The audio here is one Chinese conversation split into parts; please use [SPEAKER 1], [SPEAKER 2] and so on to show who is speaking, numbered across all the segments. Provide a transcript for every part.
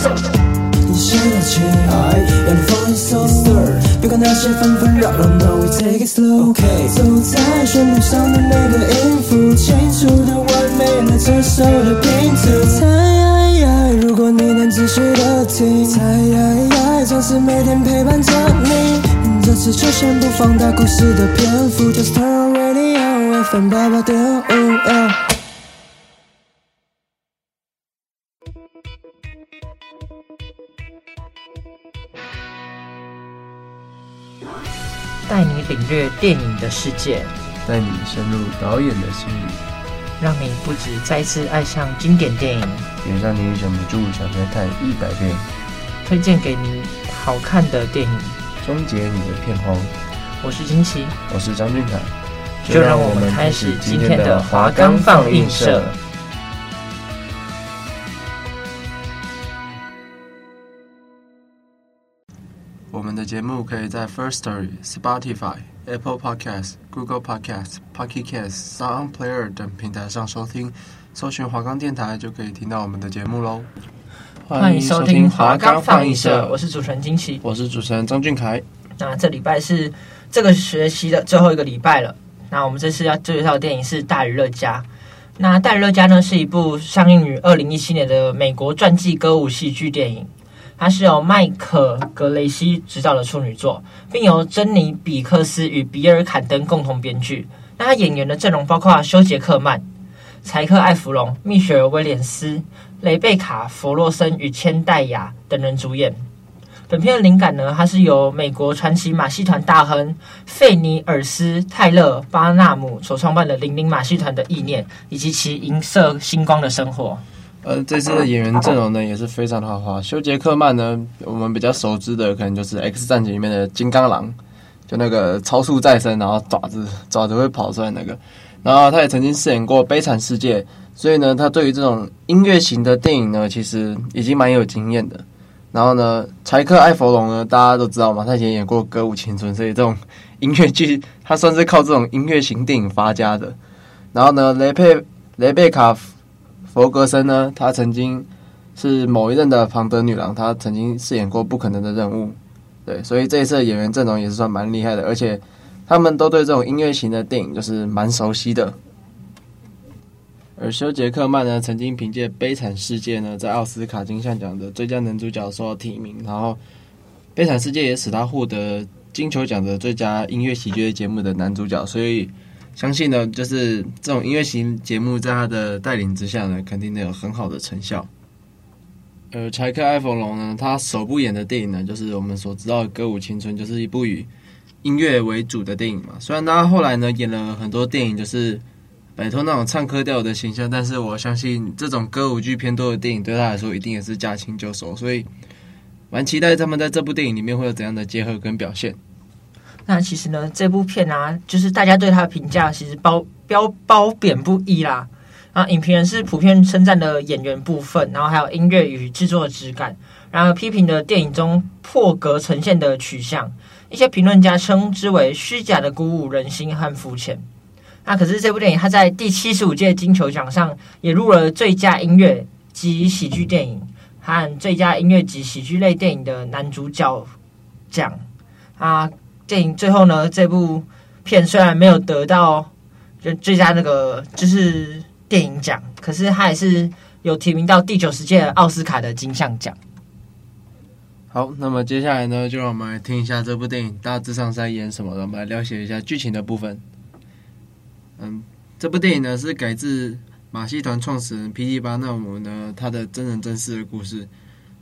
[SPEAKER 1] 现在起，让你放松，别管那些纷纷扰扰，No we take it slow。走在旋律上的每个音符，清楚的完美了这首的拼图。猜，如果你能仔细的听，猜，总是每天陪伴着你。这次就先不放大故事的篇幅，Just turn on radio，FM 八八点五。
[SPEAKER 2] 领略电影的世界，
[SPEAKER 3] 带你深入导演的心里，
[SPEAKER 2] 让你不止再次爱上经典电影，
[SPEAKER 3] 也让你忍不住想再看一百遍。
[SPEAKER 2] 推荐给你好看的电影，
[SPEAKER 3] 终结你的片荒。
[SPEAKER 2] 我是金奇，
[SPEAKER 3] 我是张俊凯，
[SPEAKER 2] 就让我们开始今天的华冈放映社。
[SPEAKER 3] 节目可以在 First Story、Spotify、Apple Podcasts、Google Podcasts、Pocket Casts、Sound Player 等平台上收听，搜寻华冈电台就可以听到我们的节目喽。
[SPEAKER 2] 欢迎收听华冈放映社，我是主持人金奇，
[SPEAKER 3] 我是主持人张俊凯。
[SPEAKER 2] 那这礼拜是这个学期的最后一个礼拜了。那我们这次要介绍的电影是《大娱乐家》。那《大娱乐家》呢是一部上映于二零一七年的美国传记歌舞戏剧电影。它是由麦可格雷西执导的处女作，并由珍妮比克斯与比尔坎登共同编剧。那他演员的阵容包括休杰克曼、柴克艾弗隆、蜜雪儿威廉斯、雷贝卡弗洛森与千代雅等人主演。本片的灵感呢，它是由美国传奇马戏团大亨费尼尔斯泰勒巴纳姆所创办的零零马戏团的意念，以及其银色星光的生活。
[SPEAKER 3] 呃，这次的演员阵容呢也是非常的豪华。休杰克曼呢，我们比较熟知的可能就是《X 战警》里面的金刚狼，就那个超速再生，然后爪子爪子会跑出来那个。然后他也曾经饰演过《悲惨世界》，所以呢，他对于这种音乐型的电影呢，其实已经蛮有经验的。然后呢，柴克艾弗隆呢，大家都知道嘛，他以前演过《歌舞青春》，所以这种音乐剧他算是靠这种音乐型电影发家的。然后呢，雷佩雷贝卡。佛格森呢，他曾经是某一任的庞德女郎，他曾经饰演过《不可能的任务》，对，所以这一次的演员阵容也是算蛮厉害的，而且他们都对这种音乐型的电影就是蛮熟悉的。而休杰克曼呢，曾经凭借《悲惨世界》呢，在奥斯卡金像奖的最佳男主角受到提名，然后《悲惨世界》也使他获得金球奖的最佳音乐喜剧节目的男主角，所以。相信呢，就是这种音乐型节目，在他的带领之下呢，肯定能有很好的成效。而柴克·艾弗隆呢，他首部演的电影呢，就是我们所知道的《歌舞青春》，就是一部以音乐为主的电影嘛。虽然他后来呢演了很多电影，就是摆脱那种唱歌调的形象，但是我相信这种歌舞剧偏多的电影，对他来说一定也是驾轻就熟。所以，蛮期待他们在这部电影里面会有怎样的结合跟表现。
[SPEAKER 2] 那其实呢，这部片啊，就是大家对它的评价其实褒褒褒贬不一啦。啊，影评人是普遍称赞的演员部分，然后还有音乐与制作的质感，然后批评的电影中破格呈现的取向。一些评论家称之为虚假的鼓舞人心和肤浅。那可是这部电影，它在第七十五届金球奖上也入了最佳音乐及喜剧电影和最佳音乐及喜剧类电影的男主角奖啊。电影最后呢，这部片虽然没有得到就最佳那个就是电影奖，可是它还是有提名到第九十届奥斯卡的金像奖。
[SPEAKER 3] 好，那么接下来呢，就让我们来听一下这部电影大致上是在演什么的，我们来了解一下剧情的部分。嗯，这部电影呢是改自马戏团创始人 P.T. 巴纳姆呢他的真人真事的故事。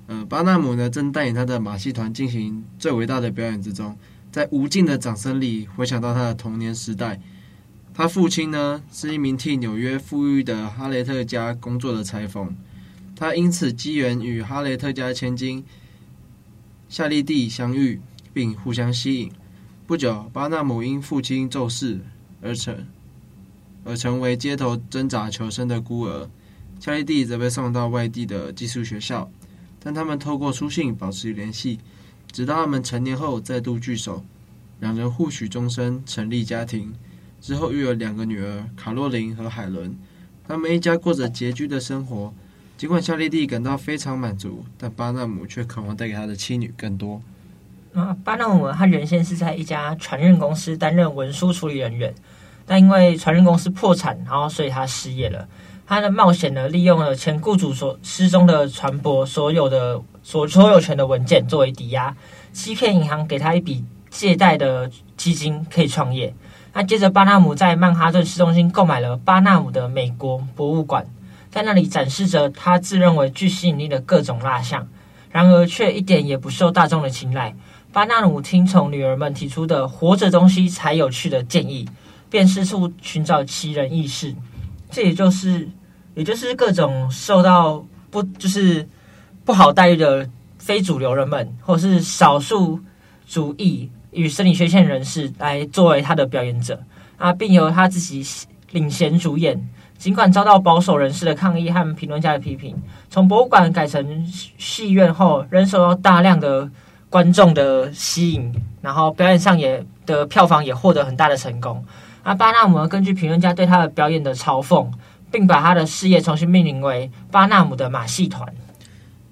[SPEAKER 3] 呃，巴纳姆呢正带领他的马戏团进行最伟大的表演之中。在无尽的掌声里，回想到他的童年时代，他父亲呢是一名替纽约富裕的哈雷特家工作的裁缝，他因此机缘与哈雷特家千金夏利蒂相遇，并互相吸引。不久，巴纳姆因父亲骤逝而成而成为街头挣扎求生的孤儿，夏利蒂则被送到外地的寄宿学校，但他们透过书信保持联系。直到他们成年后再度聚首，两人互许终身，成立家庭。之后育有两个女儿卡洛琳和海伦。他们一家过着拮据的生活。尽管夏利蒂感到非常满足，但巴纳姆却渴望带给他的妻女更多。
[SPEAKER 2] 啊，巴纳姆他原先是在一家船运公司担任文书处理人员，但因为船运公司破产，然后所以他失业了。他的冒险呢，利用了前雇主所失踪的船舶所有的所所有权的文件作为抵押，欺骗银行给他一笔借贷的基金，可以创业。那接着，巴纳姆在曼哈顿市中心购买了巴纳姆的美国博物馆，在那里展示着他自认为具吸引力的各种蜡像，然而却一点也不受大众的青睐。巴纳姆听从女儿们提出的“活着东西才有趣”的建议，便四处寻找奇人异事。这也就是，也就是各种受到不就是不好待遇的非主流人们，或是少数主义与生理缺陷人士来作为他的表演者啊，并由他自己领衔主演。尽管遭到保守人士的抗议和评论家的批评，从博物馆改成戏院后，仍受到大量的。观众的吸引，然后表演上也的票房也获得很大的成功。而巴纳姆根据评论家对他的表演的嘲讽，并把他的事业重新命名为巴纳姆的马戏团。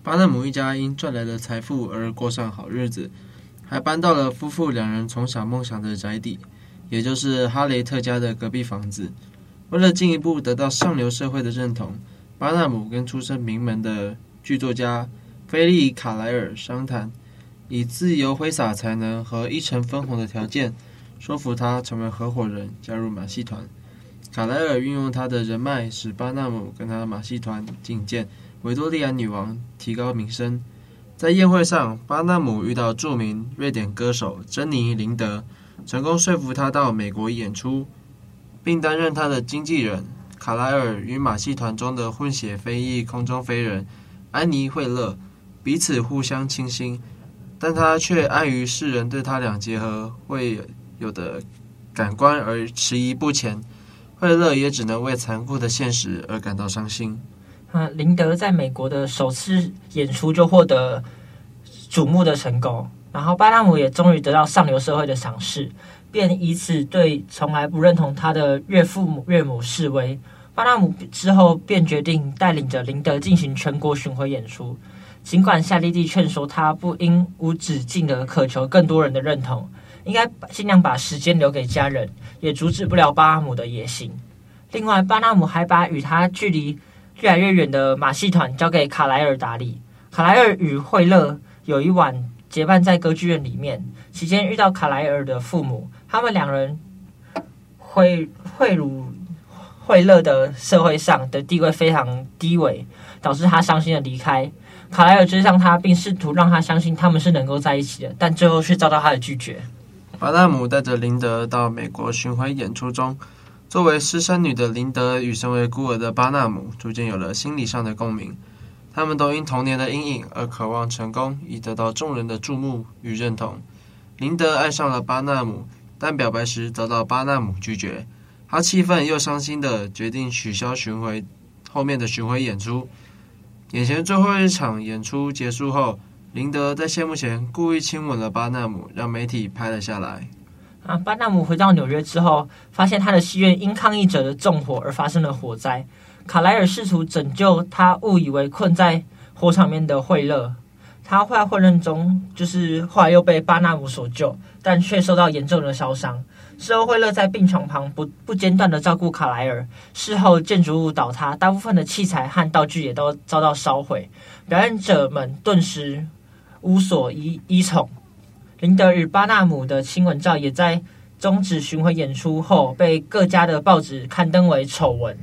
[SPEAKER 3] 巴纳姆一家因赚来的财富而过上好日子，还搬到了夫妇两人从小梦想的宅邸，也就是哈雷特家的隔壁房子。为了进一步得到上流社会的认同，巴纳姆跟出身名门的剧作家菲利卡莱尔商谈。以自由挥洒才能和一城分红的条件，说服他成为合伙人，加入马戏团。卡莱尔运用他的人脉，使巴纳姆跟他的马戏团觐见维多利亚女王，提高名声。在宴会上，巴纳姆遇到著名瑞典歌手珍妮·林德，成功说服他到美国演出，并担任他的经纪人。卡莱尔与马戏团中的混血非裔空中飞人安妮·惠勒彼此互相倾心。但他却碍于世人对他俩结合会有的感官而迟疑不前，惠勒也只能为残酷的现实而感到伤心。
[SPEAKER 2] 林德在美国的首次演出就获得瞩目的成功，然后巴纳姆也终于得到上流社会的赏识，便以此对从来不认同他的岳父母岳母示威。巴纳姆之后便决定带领着林德进行全国巡回演出。尽管夏绿蒂劝说他不应无止境地渴求更多人的认同，应该尽量把时间留给家人，也阻止不了巴纳姆的野心。另外，巴纳姆还把与他距离越来越远的马戏团交给卡莱尔打理。卡莱尔与惠勒有一晚结伴在歌剧院里面，期间遇到卡莱尔的父母，他们两人贿贿赂惠勒的社会上的地位非常低微，导致他伤心的离开。卡莱尔追上他，并试图让他相信他们是能够在一起的，但最后却遭到他的拒绝。
[SPEAKER 3] 巴纳姆带着林德到美国巡回演出中，作为私生女的林德与身为孤儿的巴纳姆逐渐有了心理上的共鸣。他们都因童年的阴影而渴望成功，以得到众人的注目与认同。林德爱上了巴纳姆，但表白时遭到巴纳姆拒绝。他气愤又伤心的决定取消巡回后面的巡回演出。眼前最后一场演出结束后，林德在谢幕前故意亲吻了巴纳姆，让媒体拍了下来。
[SPEAKER 2] 啊，巴纳姆回到纽约之后，发现他的戏院因抗议者的纵火而发生了火灾。卡莱尔试图拯救他误以为困在火场面的惠勒，他在混乱中就是后来又被巴纳姆所救，但却受到严重的烧伤。事后，惠勒在病床旁不不间断地照顾卡莱尔。事后，建筑物倒塌，大部分的器材和道具也都遭到烧毁。表演者们顿时无所依依从。林德与巴纳姆的亲吻照也在终止巡回演出后被各家的报纸刊登为丑闻。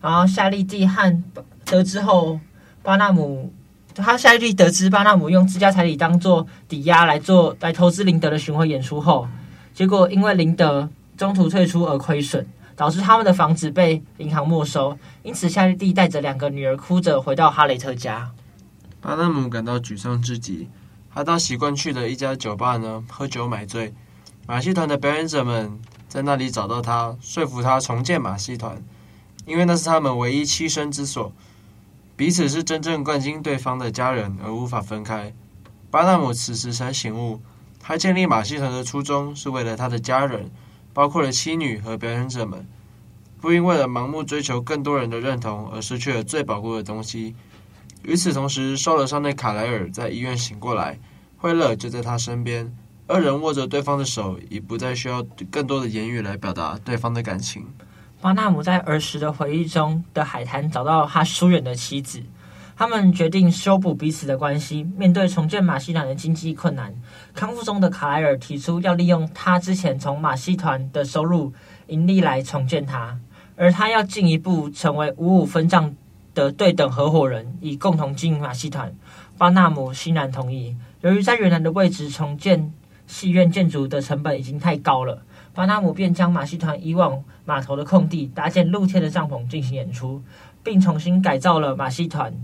[SPEAKER 2] 然后，夏绿蒂和得知后，巴纳姆他夏绿蒂得知巴纳姆用自家彩礼当做抵押来做来投资林德的巡回演出后。结果因为林德中途退出而亏损，导致他们的房子被银行没收。因此，夏绿蒂带着两个女儿哭着回到哈雷特家。
[SPEAKER 3] 巴纳姆感到沮丧至极，他到习惯去的一家酒吧呢喝酒买醉。马戏团的表演者们在那里找到他，说服他重建马戏团，因为那是他们唯一栖身之所。彼此是真正关心对方的家人，而无法分开。巴纳姆此时才醒悟。他建立马戏团的初衷是为了他的家人，包括了妻女和表演者们，不因为了盲目追求更多人的认同而失去了最宝贵的东西，与此同时，受了伤的卡莱尔在医院醒过来，惠勒就在他身边，二人握着对方的手，已不再需要更多的言语来表达对方的感情。
[SPEAKER 2] 巴纳姆在儿时的回忆中的海滩找到他疏远的妻子，他们决定修补彼此的关系。面对重建马戏团的经济困难，康复中的卡莱尔提出要利用他之前从马戏团的收入盈利来重建它，而他要进一步成为五五分账的对等合伙人，以共同经营马戏团。巴纳姆欣然同意。由于在原来的位置重建戏院建筑的成本已经太高了，巴纳姆便将马戏团以往码头的空地搭建露天的帐篷进行演出，并重新改造了马戏团。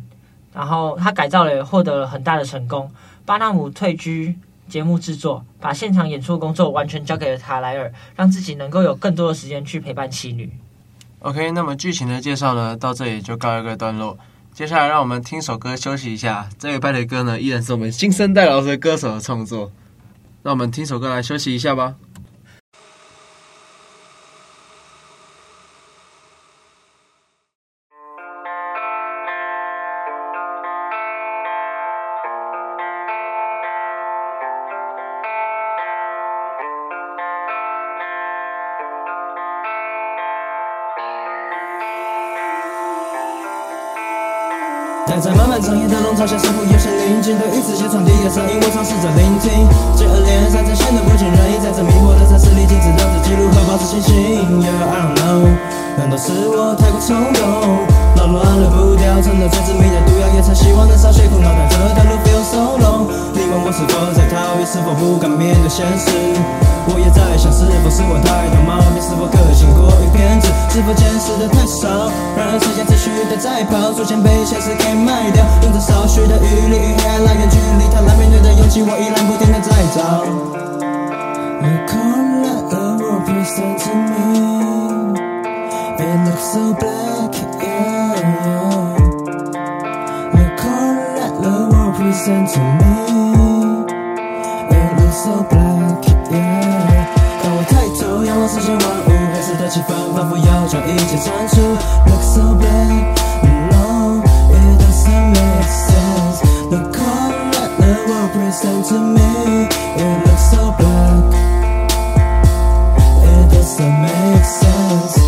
[SPEAKER 2] 然后他改造了，也获得了很大的成功。巴纳姆退居节目制作，把现场演出工作完全交给了塔莱尔，让自己能够有更多的时间去陪伴妻女。
[SPEAKER 3] OK，那么剧情的介绍呢，到这里就告一个段落。接下来让我们听首歌休息一下。这一拜的歌呢，依然是我们新生代老师歌手的创作。让我们听首歌来休息一下吧。
[SPEAKER 1] 在漫漫长夜的笼罩下，似乎有些宁静对于自己传递的声音，我尝试着聆听。接二连三，这显得不尽人意，在这迷惑的城市里，静止的记录和保持清醒。Yeah, I don't know，难道是我太过冲动？扰乱了步调，成了最致命的毒药，也曾希望能少些苦恼，但这条路 feel so long。问我是否在逃避，是否不敢面对现实？我也在想，是否是我太多毛病，是否个性过于偏执，是否见识的太少？然而时间持续的在跑，逐渐被现实给卖掉。用着少许的余力与黑暗来远距离，坦然面对的勇气，我依然不停的在找。You can't let the world present to me, it looks so black, yeah, yeah. You can't let the world present to me, so black. Yeah. 当我抬头仰望世间万物，黑色的气氛仿佛要将一切铲除。Look so black, no, it doesn't make sense. The color that the world presents to me, it looks so black, it doesn't make sense.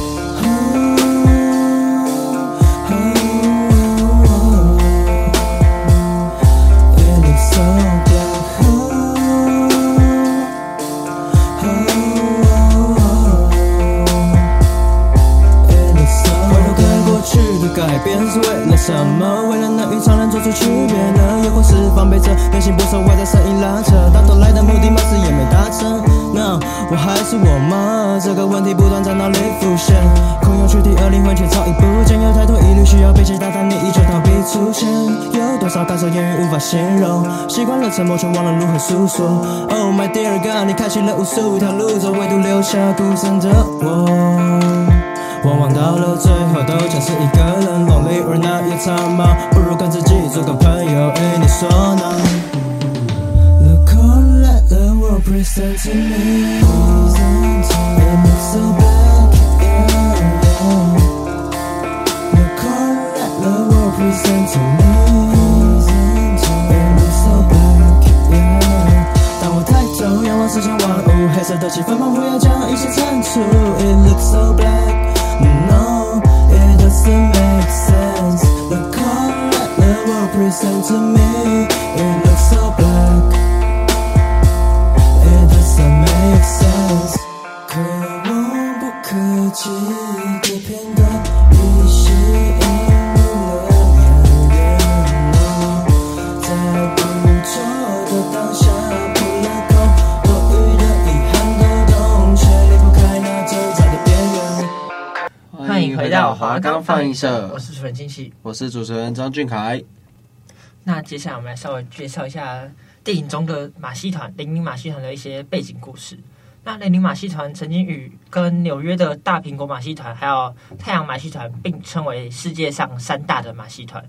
[SPEAKER 1] 着内心不受外在声音拉扯？到头来的目的貌似也没达成。那我还是我吗？这个问题不断在脑里浮现。空有躯体，而灵魂却早已不见。有太多疑虑需要被解答，但你依旧逃避出现。有多少感受言语无法形容？习惯了沉默，却忘了如何诉说。Oh my dear God，你开启了无数条路走，唯独留下孤身的我。往往到了最后，都像是一个人，lonely or not 也长吗？不如跟自己做个朋友，哎，你说呢？Look all that the present to me, it looks so black, yeah, yeah. Look all that the world presents to me, it looks so black, yeah. 当我抬头仰望世间万物，黑色的气氛仿佛要将一切铲除。It looks so black. No, it doesn't make sense. The color world presents to me, it looks so black.
[SPEAKER 2] 放映社，我
[SPEAKER 3] 是
[SPEAKER 2] 是主持人金喜，
[SPEAKER 3] 我是主持人张俊凯。
[SPEAKER 2] 那接下来我们来稍微介绍一下电影中的马戏团——雷宁马戏团的一些背景故事。那雷宁马戏团曾经与跟纽约的大苹果马戏团还有太阳马戏团并称为世界上三大的马戏团。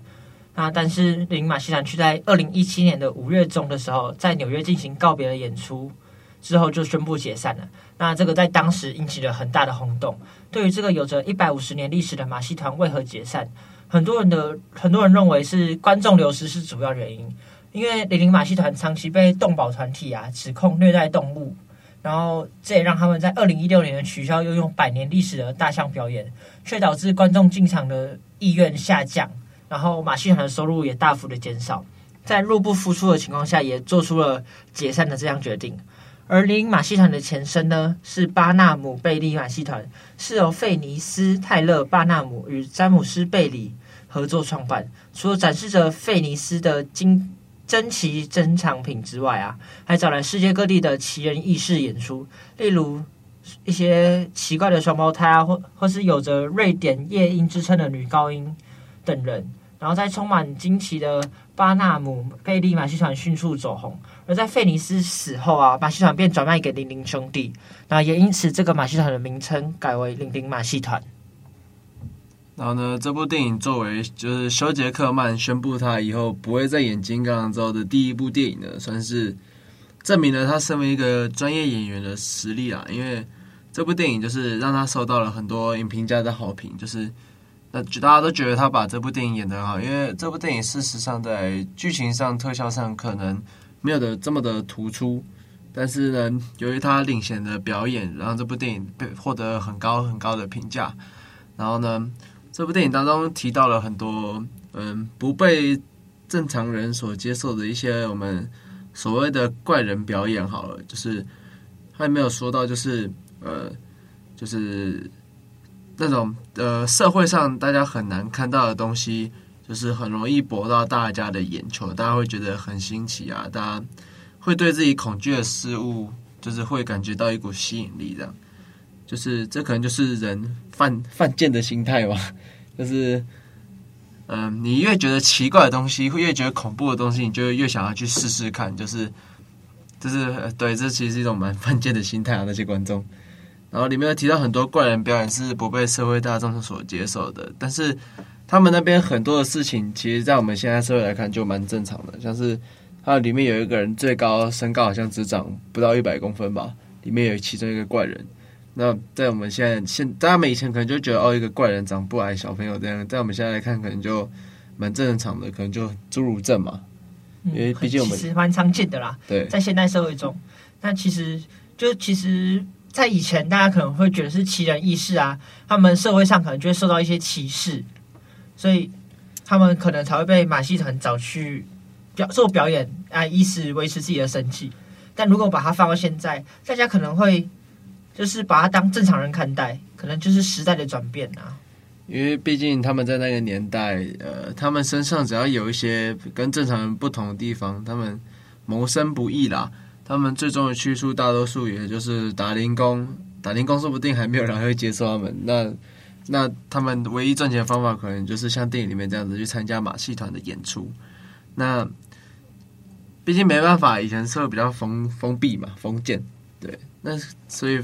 [SPEAKER 2] 那但是雷宁马戏团却在二零一七年的五月中的时候，在纽约进行告别的演出之后就宣布解散了。那这个在当时引起了很大的轰动。对于这个有着一百五十年历史的马戏团为何解散，很多人的很多人认为是观众流失是主要原因，因为玲玲马戏团长期被动保团体啊指控虐待动物，然后这也让他们在二零一六年取消拥有百年历史的大象表演，却导致观众进场的意愿下降，然后马戏团的收入也大幅的减少，在入不敷出的情况下，也做出了解散的这样决定。而玲玲马戏团的前身呢，是巴纳姆贝利马戏团，是由费尼斯泰勒巴纳姆与詹姆斯贝里合作创办。除了展示着费尼斯的珍珍奇珍藏品之外啊，还找来世界各地的奇人异事演出，例如一些奇怪的双胞胎啊，或或是有着瑞典夜莺之称的女高音等人。然后在充满惊奇的巴纳姆贝利马戏团迅速走红，而在费尼斯死后啊，马戏团便转卖给玲玲兄弟，那也因此这个马戏团的名称改为玲玲马戏团。
[SPEAKER 3] 然后呢，这部电影作为就是休杰克曼宣布他以后不会再演金刚之后的第一部电影呢，算是证明了他身为一个专业演员的实力啊。因为这部电影就是让他受到了很多影评家的好评，就是。那大家都觉得他把这部电影演得很好，因为这部电影事实上在剧情上、特效上可能没有的这么的突出，但是呢，由于他领衔的表演，让这部电影被获得很高很高的评价。然后呢，这部电影当中提到了很多嗯不被正常人所接受的一些我们所谓的怪人表演。好了，就是他也没有说到，就是呃，就是。那种呃，社会上大家很难看到的东西，就是很容易博到大家的眼球，大家会觉得很新奇啊，大家会对自己恐惧的事物，就是会感觉到一股吸引力，这样，就是这可能就是人犯犯贱的心态吧，就是，嗯、呃，你越觉得奇怪的东西，会越觉得恐怖的东西，你就越想要去试试看，就是，就是对，这其实是一种蛮犯贱的心态啊，那些观众。然后里面有提到很多怪人表演是不被社会大众所接受的，但是他们那边很多的事情，其实，在我们现在社会来看就蛮正常的。像是它里面有一个人最高身高好像只长不到一百公分吧，里面有其中一个怪人。那在我们现在现，在他们以前可能就觉得哦，一个怪人长不矮小朋友这样，在我们现在来看可能就蛮正常的，可能就侏儒症嘛。因为毕竟我们
[SPEAKER 2] 其实蛮常见的啦，
[SPEAKER 3] 对，
[SPEAKER 2] 在现代社会中，但其实就其实。在以前，大家可能会觉得是奇人异事啊，他们社会上可能就会受到一些歧视，所以他们可能才会被马戏团找去表做表演啊，以此维持自己的生计。但如果把它放到现在，大家可能会就是把它当正常人看待，可能就是时代的转变啊。
[SPEAKER 3] 因为毕竟他们在那个年代，呃，他们身上只要有一些跟正常人不同的地方，他们谋生不易啦。他们最终的去处，大多数也就是打零工。打零工说不定还没有人会接受他们。那那他们唯一赚钱的方法，可能就是像电影里面这样子去参加马戏团的演出。那毕竟没办法，以前社会比较封封闭嘛，封建。对，那所以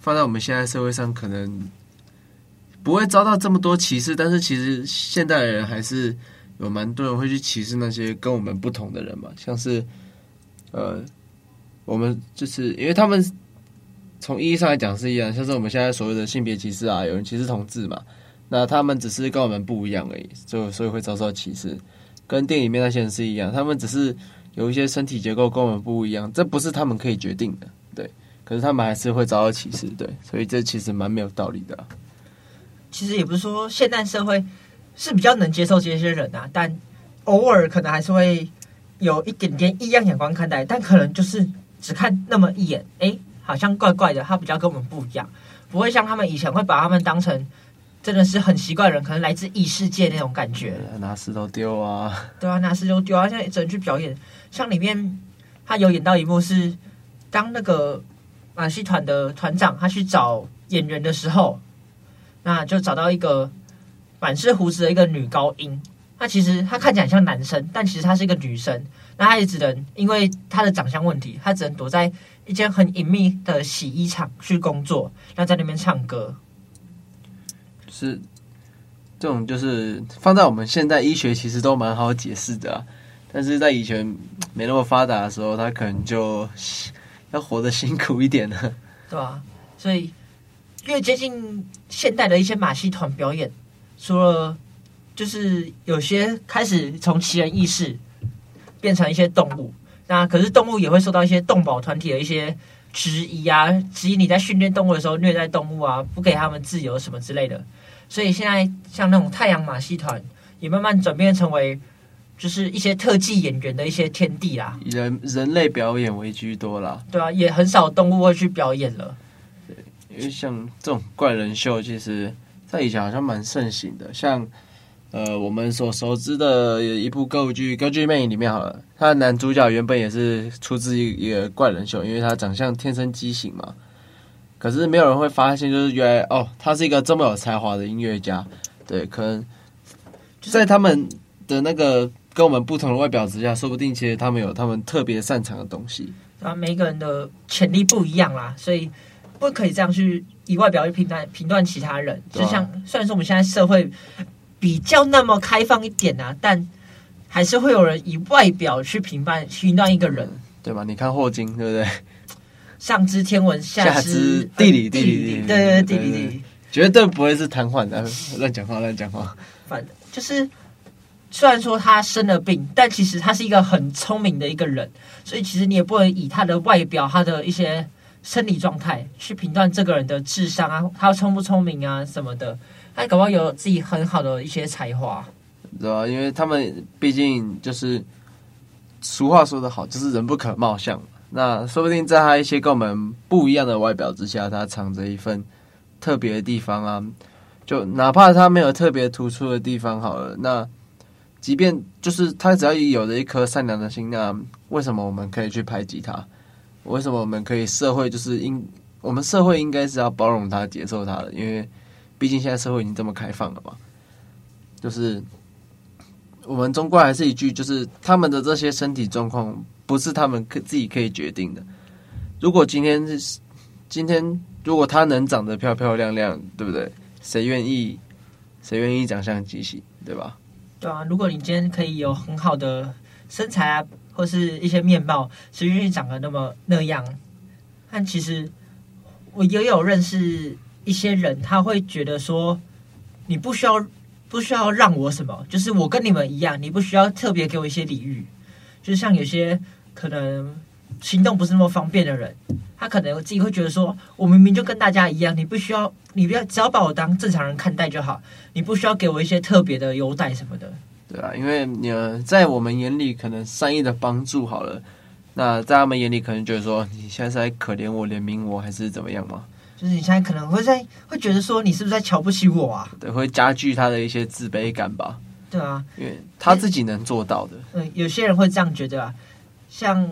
[SPEAKER 3] 放在我们现在社会上，可能不会遭到这么多歧视。但是其实现代人还是有蛮多人会去歧视那些跟我们不同的人嘛，像是呃。我们就是因为他们从意义上来讲是一样，像是我们现在所谓的性别歧视啊，有人歧视同志嘛，那他们只是跟我们不一样而已，就所以会遭受歧视。跟电影里面那些人是一样，他们只是有一些身体结构跟我们不一样，这不是他们可以决定的，对。可是他们还是会遭到歧视，对。所以这其实蛮没有道理的。
[SPEAKER 2] 其实也不是说现代社会是比较能接受这些人啊，但偶尔可能还是会有一点点异样眼光看待，但可能就是。只看那么一眼，哎，好像怪怪的。他比较跟我们不一样，不会像他们以前会把他们当成真的是很奇怪的人，可能来自异世界那种感觉。
[SPEAKER 3] 拿石头丢啊！
[SPEAKER 2] 对啊，拿石头丢啊！现在只能去表演。像里面他有演到一幕是，当那个马戏团的团长他去找演员的时候，那就找到一个满是胡子的一个女高音。他其实他看起来很像男生，但其实他是一个女生。那他也只能因为他的长相问题，他只能躲在一间很隐秘的洗衣厂去工作，然后在那边唱歌。
[SPEAKER 3] 是这种，就是放在我们现在医学其实都蛮好解释的啊，但是在以前没那么发达的时候，他可能就要活得辛苦一点了，
[SPEAKER 2] 对吧？所以越接近现代的一些马戏团表演，除了就是有些开始从奇人异事变成一些动物，那可是动物也会受到一些动保团体的一些质疑啊，质疑你在训练动物的时候虐待动物啊，不给他们自由什么之类的。所以现在像那种太阳马戏团也慢慢转变成为就是一些特技演员的一些天地啦，
[SPEAKER 3] 以人人类表演为居多啦，
[SPEAKER 2] 对啊，也很少动物会去表演了。
[SPEAKER 3] 对，因为像这种怪人秀，其实在以前好像蛮盛行的，像。呃，我们所熟知的一部歌舞剧《歌剧魅影》里面好了，他的男主角原本也是出自一一个怪人秀，因为他长相天生畸形嘛。可是没有人会发现，就是原来哦，他是一个这么有才华的音乐家。对，可能在他们的那个跟我们不同的外表之下，说不定其实他们有他们特别擅长的东西。
[SPEAKER 2] 啊，每个人的潜力不一样啦，所以不可以这样去以外表去评断评断其他人。就像、啊、虽然说我们现在社会。比较那么开放一点啊，但还是会有人以外表去评判评断一个人，
[SPEAKER 3] 对吧？你看霍金，对不对？
[SPEAKER 2] 上知天文，下知
[SPEAKER 3] 地理，地理，
[SPEAKER 2] 对对对，地理地理，
[SPEAKER 3] 绝对不会是瘫痪的，乱讲话，乱讲话。
[SPEAKER 2] 反正就是，虽然说他生了病，但其实他是一个很聪明的一个人，所以其实你也不能以他的外表、他的一些生理状态去评断这个人的智商啊，他聪不聪明啊什么的。他搞不好有自己很好的一些才华，
[SPEAKER 3] 对吧？因为他们毕竟就是俗话说得好，就是人不可貌相。那说不定在他一些跟我们不一样的外表之下，他藏着一份特别的地方啊。就哪怕他没有特别突出的地方，好了，那即便就是他只要有着一颗善良的心，那为什么我们可以去排挤他？为什么我们可以社会就是应我们社会应该是要包容他、接受他的？因为毕竟现在社会已经这么开放了嘛，就是我们中国还是一句，就是他们的这些身体状况不是他们可自己可以决定的。如果今天是今天，如果他能长得漂漂亮亮，对不对？谁愿意？谁愿意长相畸形，对吧？
[SPEAKER 2] 对啊，如果你今天可以有很好的身材啊，或是一些面貌，谁愿意长得那么那样？但其实我也有认识。一些人他会觉得说，你不需要不需要让我什么，就是我跟你们一样，你不需要特别给我一些礼遇。就像有些可能行动不是那么方便的人，他可能自己会觉得说，我明明就跟大家一样，你不需要，你不要只要把我当正常人看待就好，你不需要给我一些特别的优待什么的。
[SPEAKER 3] 对啊，因为你在我们眼里可能善意的帮助好了，那在他们眼里可能觉得说，你现在是在可怜我、怜悯我，还是怎么样吗？
[SPEAKER 2] 就是你现在可能会在会觉得说，你是不是在瞧不起我啊？
[SPEAKER 3] 对，会加剧他的一些自卑感吧。
[SPEAKER 2] 对啊，
[SPEAKER 3] 因为他自己能做到的。
[SPEAKER 2] 嗯，有些人会这样觉得啊。像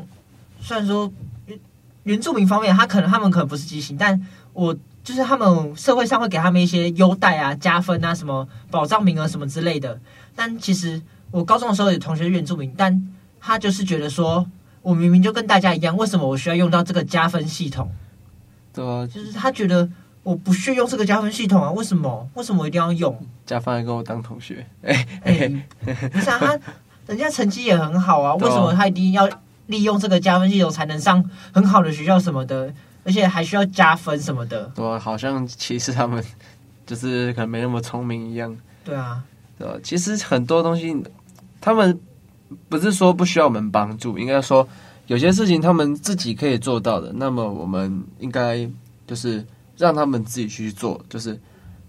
[SPEAKER 2] 虽然说原原住民方面，他可能他们可能不是畸形，但我就是他们社会上会给他们一些优待啊、加分啊、什么保障名额什么之类的。但其实我高中的时候有同学是原住民，但他就是觉得说，我明明就跟大家一样，为什么我需要用到这个加分系统？
[SPEAKER 3] 对啊，
[SPEAKER 2] 就是他觉得我不需要用这个加分系统啊？为什么？为什么我一定要用？
[SPEAKER 3] 加分来跟我当同学？哎
[SPEAKER 2] 哎、欸，不是啊，他 人家成绩也很好啊，为什么他一定要利用这个加分系统才能上很好的学校什么的？而且还需要加分什么的？
[SPEAKER 3] 对啊，好像其实他们就是可能没那么聪明一样。
[SPEAKER 2] 对啊，
[SPEAKER 3] 对吧？其实很多东西他们不是说不需要我们帮助，应该说。有些事情他们自己可以做到的，那么我们应该就是让他们自己去做，就是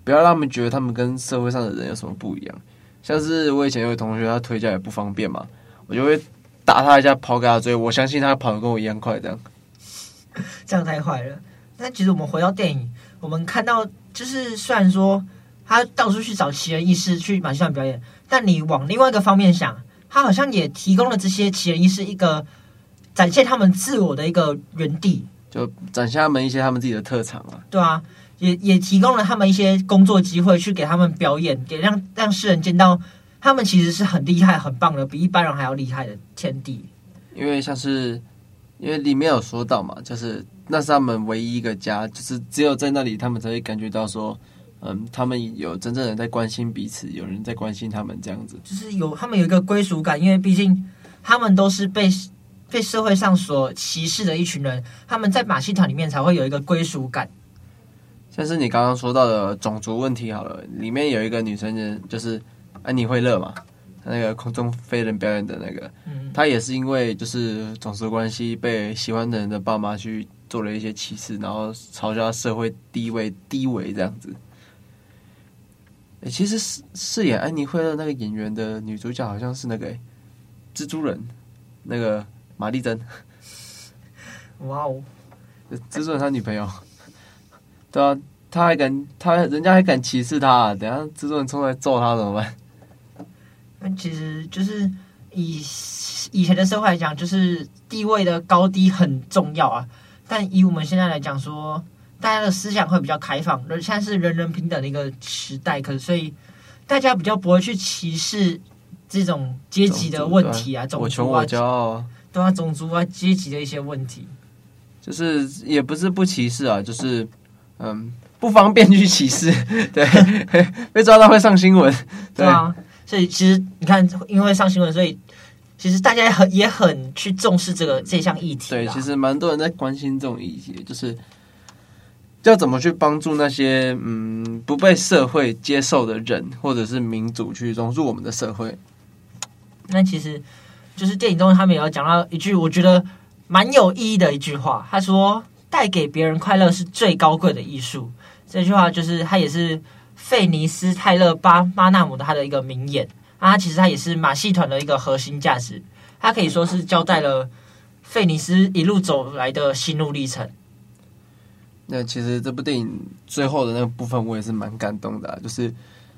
[SPEAKER 3] 不要让他们觉得他们跟社会上的人有什么不一样。像是我以前有个同学，他腿脚也不方便嘛，我就会打他一下，跑给他追。我相信他跑得跟我一样快，这样。
[SPEAKER 2] 这样太坏了。但其实我们回到电影，我们看到就是虽然说他到处去找奇人异事去马戏团表演，但你往另外一个方面想，他好像也提供了这些奇人异事一个。展现他们自我的一个园地，
[SPEAKER 3] 就展现他们一些他们自己的特长啊。
[SPEAKER 2] 对啊，也也提供了他们一些工作机会，去给他们表演，给让让世人见到他们其实是很厉害、很棒的，比一般人还要厉害的天地。
[SPEAKER 3] 因为像是，因为里面有说到嘛，就是那是他们唯一一个家，就是只有在那里，他们才会感觉到说，嗯，他们有真正的在关心彼此，有人在关心他们这样子，
[SPEAKER 2] 就是有他们有一个归属感，因为毕竟他们都是被。被社会上所歧视的一群人，他们在马戏团里面才会有一个归属感。
[SPEAKER 3] 像是你刚刚说到的种族问题，好了，里面有一个女生就是安妮惠勒嘛，那个空中飞人表演的那个，
[SPEAKER 2] 嗯，
[SPEAKER 3] 她也是因为就是种族关系被喜欢的人的爸妈去做了一些歧视，然后嘲笑社会地位低微这样子。欸、其实饰饰演安妮惠勒那个演员的女主角好像是那个、欸、蜘蛛人，那个玛丽珍。
[SPEAKER 2] 哇哦，
[SPEAKER 3] 蜘蛛人他女朋友，对啊，他还敢他人家还敢歧视他、啊，等下蜘蛛人冲来揍他怎么办？
[SPEAKER 2] 那其实就是以以前的社会来讲，就是地位的高低很重要啊。但以我们现在来讲说。大家的思想会比较开放，而现在是人人平等的一个时代，可是所以大家比较不会去歧视这种阶级的问题啊，种族啊，
[SPEAKER 3] 我穷我骄傲，
[SPEAKER 2] 对啊，种族啊，阶级的一些问题，
[SPEAKER 3] 就是也不是不歧视啊，就是嗯，不方便去歧视，对，被抓到会上新闻，对，
[SPEAKER 2] 对啊，所以其实你看，因为上新闻，所以其实大家也很也很去重视这个这项议题，
[SPEAKER 3] 对，其实蛮多人在关心这种议题，就是。要怎么去帮助那些嗯不被社会接受的人，或者是民族去融入我们的社会？
[SPEAKER 2] 那其实就是电影中他们也有讲到一句我觉得蛮有意义的一句话，他说：“带给别人快乐是最高贵的艺术。”这句话就是他也是费尼斯泰勒巴巴纳姆的他的一个名言啊，其实他也是马戏团的一个核心价值，他可以说是交代了费尼斯一路走来的心路历程。
[SPEAKER 3] 那其实这部电影最后的那个部分，我也是蛮感动的，就是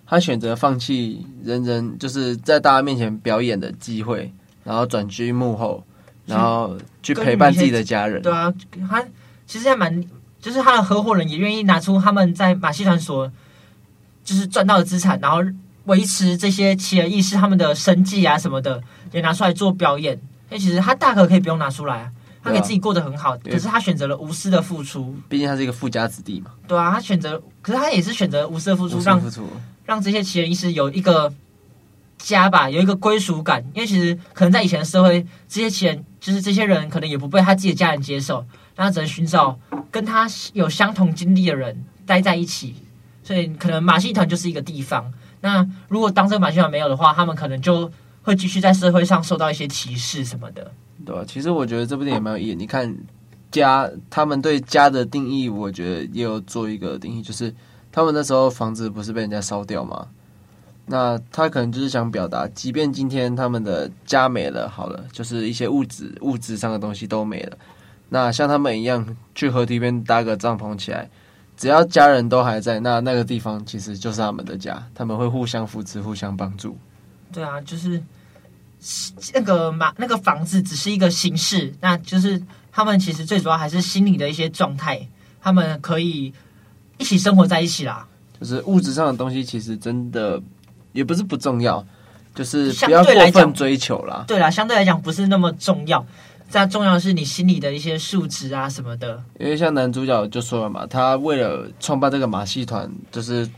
[SPEAKER 3] 他选择放弃人人就是在大家面前表演的机会，然后转居幕后，然后去陪伴自己的家人。
[SPEAKER 2] 对啊，他其实还蛮，就是他的合伙人也愿意拿出他们在马戏团所就是赚到的资产，然后维持这些奇人异事他们的生计啊什么的，也拿出来做表演。哎，其实他大可可以不用拿出来啊。他给自己过得很好，可是他选择了无私的付出。
[SPEAKER 3] 毕竟他是一个富家子弟嘛。
[SPEAKER 2] 对啊，他选择，可是他也是选择无私的付出，让让这些奇人异事有一个家吧，有一个归属感。因为其实可能在以前的社会，这些钱就是这些人，可能也不被他自己的家人接受，那只能寻找跟他有相同经历的人待在一起。所以可能马戏团就是一个地方。那如果当这个马戏团没有的话，他们可能就会继续在社会上受到一些歧视什么的。
[SPEAKER 3] 对啊，其实我觉得这部电影蛮有意义。你看家，他们对家的定义，我觉得也有做一个定义，就是他们那时候房子不是被人家烧掉吗？那他可能就是想表达，即便今天他们的家没了，好了，就是一些物质物质上的东西都没了，那像他们一样去河堤边搭个帐篷起来，只要家人都还在，那那个地方其实就是他们的家，他们会互相扶持，互相帮助。
[SPEAKER 2] 对啊，就是。那个嘛那个房子只是一个形式，那就是他们其实最主要还是心理的一些状态，他们可以一起生活在一起啦。
[SPEAKER 3] 就是物质上的东西其实真的也不是不重要，就是不要过分追求啦。
[SPEAKER 2] 对啦，相对来讲不是那么重要，但重要的是你心里的一些数值啊什么的。
[SPEAKER 3] 因为像男主角就说了嘛，他为了创办这个马戏团，就是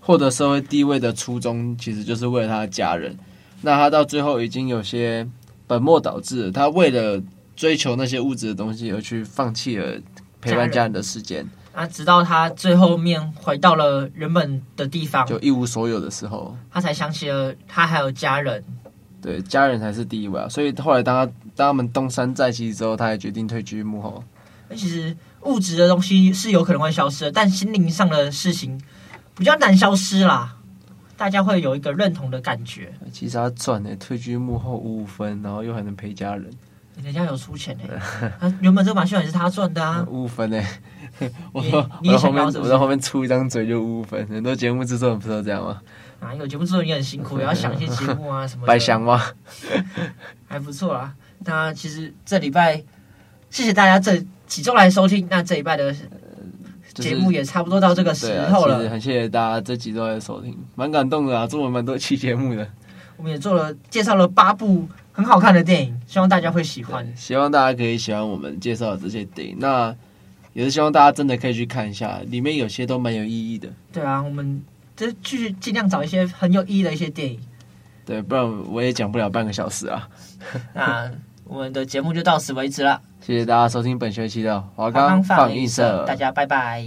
[SPEAKER 3] 获得社会地位的初衷，其实就是为了他的家人。那他到最后已经有些本末倒置了，他为了追求那些物质的东西而去放弃了陪伴家人的时间。
[SPEAKER 2] 啊，直到他最后面回到了原本的地方，
[SPEAKER 3] 就一无所有的时候，
[SPEAKER 2] 他才想起了他还有家人。
[SPEAKER 3] 对，家人才是第一位啊！所以后来当他当他们东山再起之后，他也决定退居幕后。
[SPEAKER 2] 那其实物质的东西是有可能会消失的，但心灵上的事情比较难消失啦。大家会有一个认同的感觉。
[SPEAKER 3] 其实他赚的，退居幕后五五分，然后又还能陪家人。
[SPEAKER 2] 人家有出钱呢，他原本这个马戏团也是他赚的啊。
[SPEAKER 3] 五五分呢，我在后面，我在后面出一张嘴就五五分。很多节目制作人不是都这样吗？
[SPEAKER 2] 啊，有节目制作人也很辛苦，也要想一些节目啊什么的。
[SPEAKER 3] 白想吗？
[SPEAKER 2] 还不错啦。那其实这礼拜，谢谢大家这几周来收听。那这礼拜的。节目也差不多到这个时候了，
[SPEAKER 3] 很谢谢大家这几周来收听，蛮感动的啊，做了蛮多期节目的。
[SPEAKER 2] 我们也做了介绍了八部很好看的电影，希望大家会喜欢。
[SPEAKER 3] 希望大家可以喜欢我们介绍的这些电影，那也是希望大家真的可以去看一下，里面有些都蛮有意义的。
[SPEAKER 2] 对啊，我们就去尽量找一些很有意义的一些电影。
[SPEAKER 3] 对，不然我也讲不了半个小时啊。
[SPEAKER 2] 那我们的节目就到此为止了。
[SPEAKER 3] 谢谢大家收听本学期的华冈放映社，
[SPEAKER 2] 大家拜拜。